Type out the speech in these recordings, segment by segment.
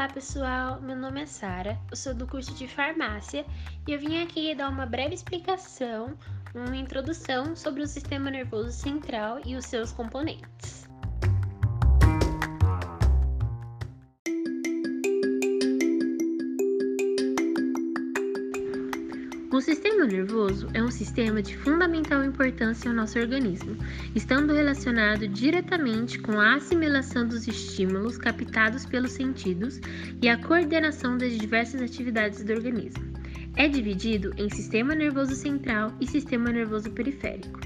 Olá pessoal, meu nome é Sara, eu sou do curso de farmácia e eu vim aqui dar uma breve explicação, uma introdução sobre o sistema nervoso central e os seus componentes. O sistema nervoso é um sistema de fundamental importância ao nosso organismo, estando relacionado diretamente com a assimilação dos estímulos captados pelos sentidos e a coordenação das diversas atividades do organismo. É dividido em sistema nervoso central e sistema nervoso periférico.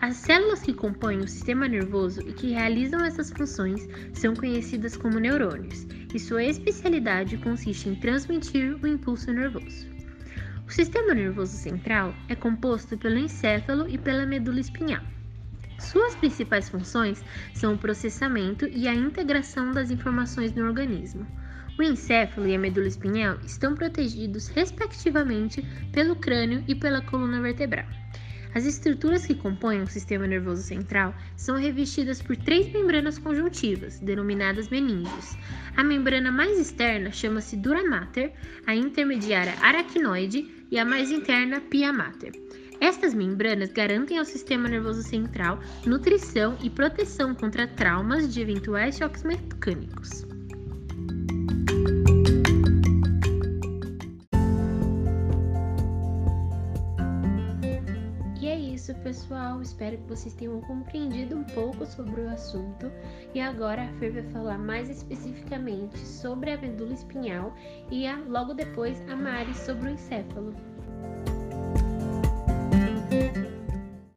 As células que compõem o sistema nervoso e que realizam essas funções são conhecidas como neurônios, e sua especialidade consiste em transmitir o impulso nervoso. O sistema nervoso central é composto pelo encéfalo e pela medula espinhal. Suas principais funções são o processamento e a integração das informações no organismo. O encéfalo e a medula espinhal estão protegidos, respectivamente, pelo crânio e pela coluna vertebral. As estruturas que compõem o sistema nervoso central são revestidas por três membranas conjuntivas, denominadas meníngeos. A membrana mais externa chama-se dura mater, a intermediária aracnoide e a mais interna pia mater. Estas membranas garantem ao sistema nervoso central nutrição e proteção contra traumas de eventuais choques mecânicos. Isso, pessoal. Espero que vocês tenham compreendido um pouco sobre o assunto. E agora a Fer vai falar mais especificamente sobre a medula espinhal e a, logo depois a Mari sobre o encéfalo.